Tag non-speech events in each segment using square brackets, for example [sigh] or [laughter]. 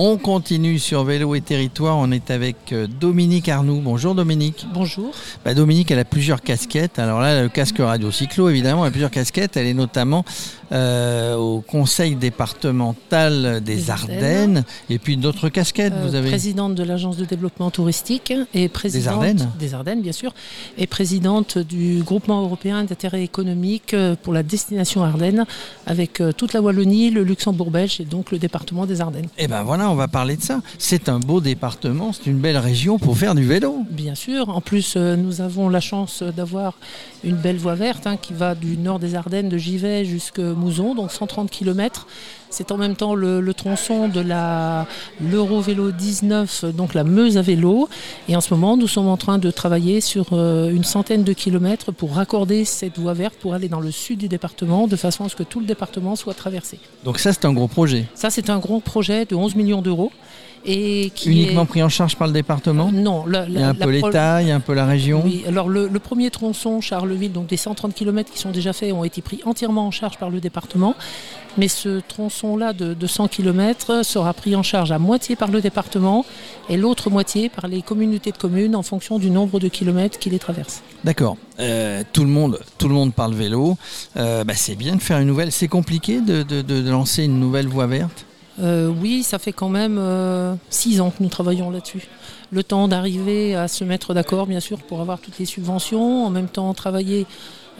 On continue sur Vélo et Territoire. On est avec euh, Dominique Arnoux. Bonjour Dominique. Bonjour. Bah, Dominique, elle a plusieurs casquettes. Alors là, le casque radio cyclo, évidemment, elle a plusieurs casquettes. Elle est notamment euh, au conseil départemental des, Des Ardennes. Ardennes. Et puis d'autres casquettes, Euh, vous avez? présidente de l'agence de développement touristique et présidente Ardennes des Ardennes, bien sûr, et présidente du groupement européen d'intérêt économique euh, pour la destination Ardennes, avec euh, toute la Wallonie, le Luxembourg belge et donc le département des Ardennes. Eh ben voilà, on va parler de ça. C'est un beau département, c'est une belle région pour faire du vélo. Bien sûr. En plus, euh, nous avons la chance d'avoir une belle voie verte hein, qui va du nord des Ardennes, de Givet jusqu'à Mouzon, donc 130 km. C'est en même temps le, le tronçon de la l'Eurovélo 19, donc la Meuse à vélo. Et en ce moment, nous sommes en train de travailler sur euh, une centaine de kilomètres pour raccorder cette voie verte pour aller dans le sud du département, de façon à ce que tout le département soit traversé. Donc ça, c'est un gros projet. Ça, c'est un gros projet de 11 millions d'euros. Et qui Uniquement est... pris en charge par le département Non, la- Il y a un peu l'État, il y a un peu la région. oui, alors le, le premier tronçon Charleville, donc des 130 km qui sont déjà faits, ont été pris entièrement en charge par le département. Mais ce tronçon-là de, de 100 km sera pris en charge à moitié par le département et l'autre moitié par les communautés de communes en fonction du nombre de kilomètres qui les traversent. D'accord. Euh, tout le monde, tout le monde parle vélo. Euh, bah, c'est bien de faire une nouvelle. C'est compliqué de, de- de- de lancer une nouvelle voie verte? Euh, oui, ça fait quand même euh, six ans que nous travaillons là-dessus. Le temps d'arriver à se mettre d'accord, bien sûr, pour avoir toutes les subventions. En même temps, travailler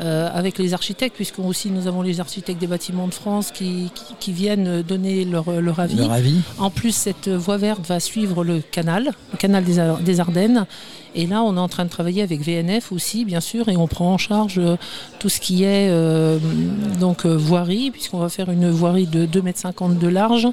euh, avec les architectes, puisque aussi nous avons les architectes des bâtiments de France qui, qui- qui viennent donner leur, leur avis. Leur avis. En plus, cette voie verte va suivre le canal, le canal des, Ar- des Ardennes. Et là, on est en train de travailler avec VNF aussi, bien sûr, et on prend en charge euh, tout ce qui est euh, donc voirie, puisqu'on va faire une voirie de 2,50 m de large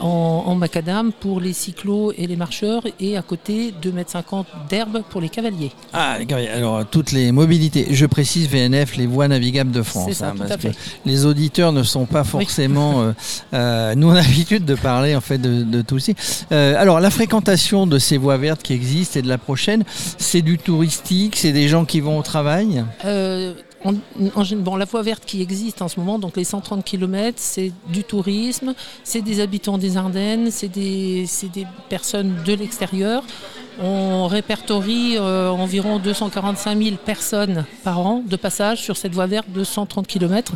en, en macadam pour les cyclos et les marcheurs, et à côté 2,50 m d'herbe pour les cavaliers. Ah, d'accord. alors toutes les mobilités. Je précise VNF, les voies navigables de France. Ça, parce que fait. les auditeurs ne sont pas forcément. [laughs] euh, euh, nous, on a l'habitude de parler en fait de, de tout ci. Euh, alors, la fréquentation de ces voies vertes qui existent et de la prochaine, c'est du touristique, c'est des gens qui vont au travail? Euh, en- en gé- bon, la voie verte qui existe en ce moment, donc les 130 km, c'est du tourisme, c'est des habitants des Ardennes, c'est des, c'est des personnes de l'extérieur. On répertorie euh, environ 245 000 personnes par an de passage sur cette voie verte de 130 km,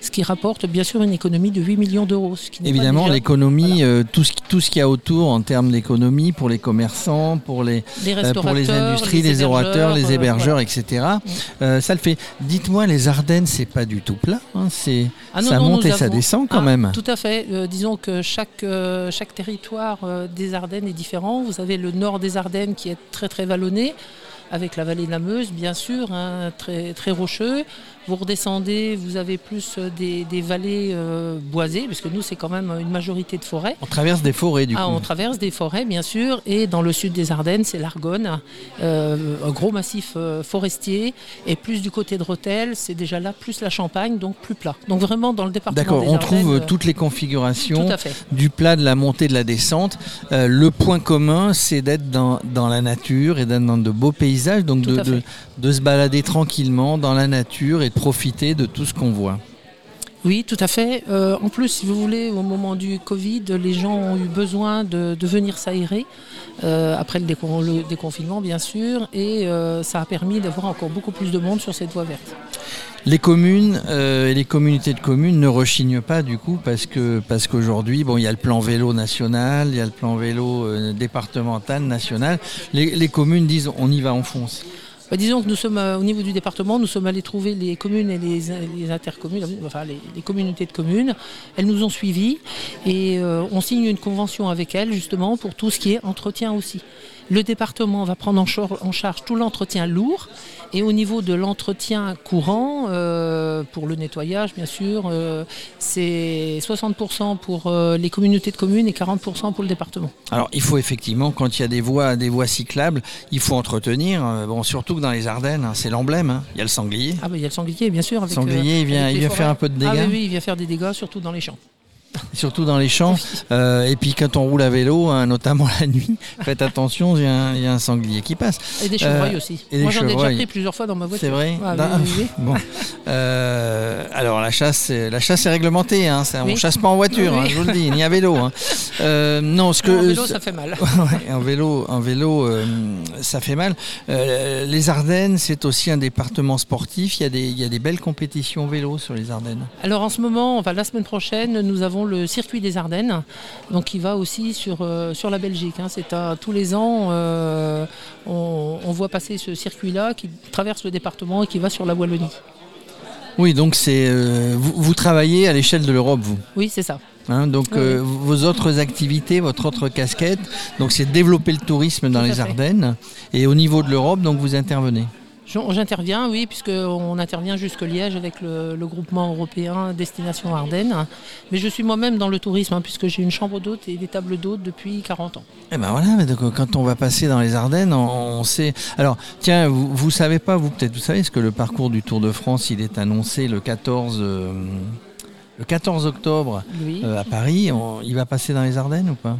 ce qui rapporte bien sûr une économie de 8 millions d'euros. Évidemment, l'économie, euh, tout ce qui- tout ce qu'il y a autour en termes d'économie pour les commerçants, pour les, les Euh, pour les industries, les, orateurs, les hébergeurs, voilà. etc. Ça le fait. Dites-moi, les Ardennes, c'est pas du tout plat. hein, c'est Ah ça non, monte et ça descend quand Ah, même. Tout à fait. Disons que chaque, chaque territoire des Ardennes est différent. Vous avez le nord des Ardennes qui est très très vallonné, avec la vallée de la Meuse, bien sûr, hein, très rocheux. Vous redescendez, vous avez plus euh, des, des vallées euh, boisées, parce que nous, c'est quand même une majorité de forêts. On traverse des forêts du Ah, coup. on traverse des forêts, bien sûr, et dans le sud des Ardennes, c'est l'Argonne, euh, un gros massif euh, forestier, et plus du côté de Rethel, c'est déjà là, plus la Champagne, donc plus plat. Donc vraiment dans le département D'accord, on Ardennes, trouve toutes les configurations tout à fait. du plat, de la montée, de la descente. Le point commun, c'est d'être dans, dans la nature et d'être dans de beaux paysages, donc de, de, se balader tranquillement dans la nature et profiter de tout ce qu'on voit. Oui, tout à fait. Euh, en plus, si vous voulez, au moment du Covid, les gens ont eu besoin de, de venir s'aérer, euh, après le, décon- le déconfinement, bien sûr, et euh, ça a permis d'avoir encore beaucoup plus de monde sur cette voie verte. Les communes et les communautés de communes ne rechignent pas du coup parce que parce qu'aujourd'hui bon il y a le plan vélo national, il y a le plan vélo départemental, national. Les, les communes disent on y va, on fonce. Bah, disons que nous sommes euh, au niveau du département, nous sommes allés trouver les communes et les, intercommunes, enfin les, les communautés de communes. Elles nous ont suivis et euh, on signe une convention avec elles justement pour tout ce qui est entretien aussi. Le département va prendre en, char- en charge tout l'entretien lourd et au niveau de l'entretien courant, euh, pour le nettoyage bien sûr, euh, c'est 60% pour euh, les communautés de communes et 40% pour le département. Alors il faut effectivement quand il y a des voies des voies cyclables, il faut entretenir. bon surtout que dans les Ardennes, hein, c'est l'emblème. hein. Il y a le sanglier. Ah bah il y a le sanglier bien sûr. Le Avec, sanglier, il vient avec il vient faire un peu de Ah dégâts. oui, oui, il vient faire des dégâts surtout dans les champs. Surtout dans les champs. Euh, et puis quand on roule à vélo, hein, notamment [laughs] la nuit, faites attention, il y, a un- il y a un sanglier qui passe. Et des chevreuils Euh, aussi. Moi, j'en ai déjà pris plusieurs fois dans ma voiture. C'est vrai Ah, Ah, oui. [laughs] Bon. Euh, alors la chasse, la chasse est réglementée. Hein, ça- On Oui. chasse pas en voiture, Oui. hein, je vous le dis, ni à vélo. non, ce que Non, en vélo, ça fait mal. [laughs] Ouais, en vélo, en vélo, ça fait mal. Les Ardennes, c'est aussi un département sportif. Il y a des, il y a des belles compétitions vélo sur les Ardennes. Alors en ce moment, enfin, la semaine prochaine, nous avons le circuit des Ardennes, donc qui va aussi sur, euh, sur la Belgique. hein. C'est tous les ans, euh, on, on voit passer ce circuit-là qui traverse le département et qui va sur la Wallonie. Oui, donc c'est euh, vous, vous travaillez à l'échelle de l'Europe, vous. Oui, c'est ça. Hein, donc Oui, vos autres activités, votre autre casquette, donc c'est développer le tourisme dans Tout les. Ardennes. Et au niveau de l'Europe, donc vous intervenez. J'interviens, oui, puisqu'on intervient jusque Liège avec le, le groupement européen Destination Ardennes. Mais je suis moi-même dans le tourisme, hein, puisque j'ai une chambre d'hôte et des tables d'hôte depuis 40 ans. Eh ben voilà, mais donc, euh, quand on va passer dans les Ardennes, on, on sait. Alors, tiens, vous, vous savez pas, vous peut-être, vous savez, ce que le parcours du Tour de France, il est annoncé le 14, euh, le 14 octobre euh, à Paris. On- il va passer dans les Ardennes ou pas?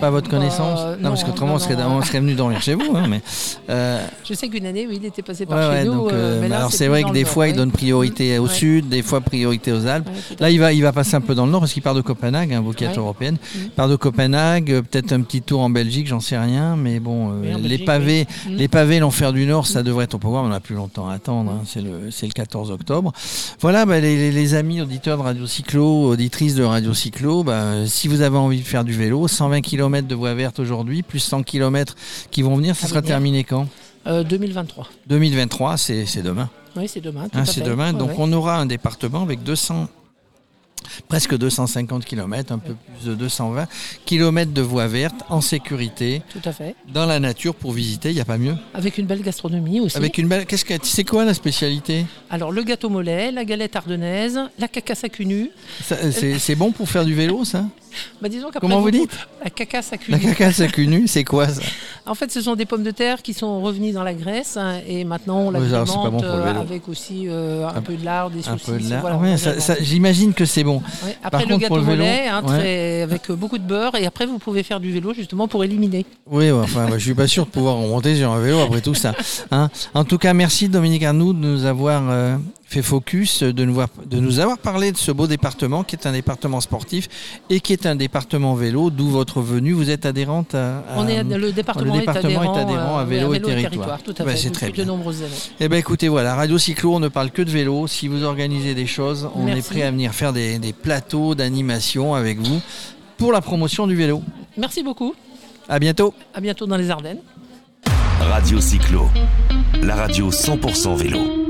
Pas à votre bah, connaissance? Non, parce qu'autrement, on, serait, on serait venu dormir chez vous. hein, mais, euh, Je sais qu'une année, oui, il était passé par ouais, chez ouais, nous. donc, euh, euh, mais là, alors c'est vrai que des fois, il donne priorité au sud, des fois priorité aux Alpes. Là, il va, il va passer un peu dans le nord parce qu'il part de Copenhague, hein, vous qui êtes Ouais. européenne. Mhm. Il part de Copenhague, euh, peut-être un petit tour en Belgique, j'en sais rien, mais bon, euh, les Belgique, pavés, oui. Mhm. les pavés l'enfer du Nord, ça devrait être au pouvoir, mais on n'a plus longtemps à attendre. hein, c'est le, c'est le 14 octobre. Voilà, bah, les amis auditeurs de Radio Cyclo, auditrices de Radio Cyclo, bah, si vous avez envie de faire du vélo, 120 km de voie verte aujourd'hui, plus 100 km qui vont venir, ça À sera venir. terminé quand? Euh, 2023. 2023, c'est c'est demain. Oui, c'est demain. Hein, c'est demain. Ouais, Donc ouais. on aura un département avec 200, presque 250 km, un peu plus de 220 km de voies vertes en sécurité, Tout à fait. dans la nature pour visiter. Il n'y a pas mieux. Avec une belle gastronomie aussi. Avec une belle. Qu'est-ce que c'est quoi la spécialité? Alors, le gâteau mollet, la galette ardennaise, la cacasse à C'est c'est bon pour faire du vélo, ça? Bah, disons Comment vous dites La cacasse à cul La cacasse à cul nu, c'est quoi ça [laughs] En fait, ce sont des pommes de terre qui sont revenues dans la Grèce hein, et maintenant on bon pour le euh, avec aussi euh, un, Un- peu de lard, des Un saucisses. de voilà, Ouais, J'imagine que c'est bon. Ouais, Après Par le contre, pour gâteau le vélo, hein, ouais. très- avec euh, beaucoup de beurre et après vous pouvez faire du vélo justement pour éliminer. Oui, enfin, bah, je suis pas sûr de pouvoir remonter sur un vélo après tout ça. hein. En tout cas, merci Dominique Arnoux de nous avoir fait focus, de nous, voir- de nous avoir parlé de ce beau département qui est un département sportif et qui est un département vélo, d'où votre venue. Vous êtes adhérente à, à- on est, le département, le département est est adhérent, adhérent à euh, Vélo et Territoire. Tout à Bah, fait, c'est très depuis de bien. nombreuses années. Eh bien écoutez, voilà, Radio Cyclo, on ne parle que de vélo. Si vous organisez des choses, on Merci. est prêt à venir faire des, des plateaux d'animation avec vous pour la promotion du vélo. Merci beaucoup. À bientôt. À bientôt dans les Ardennes. Radio Cyclo, la radio 100% vélo.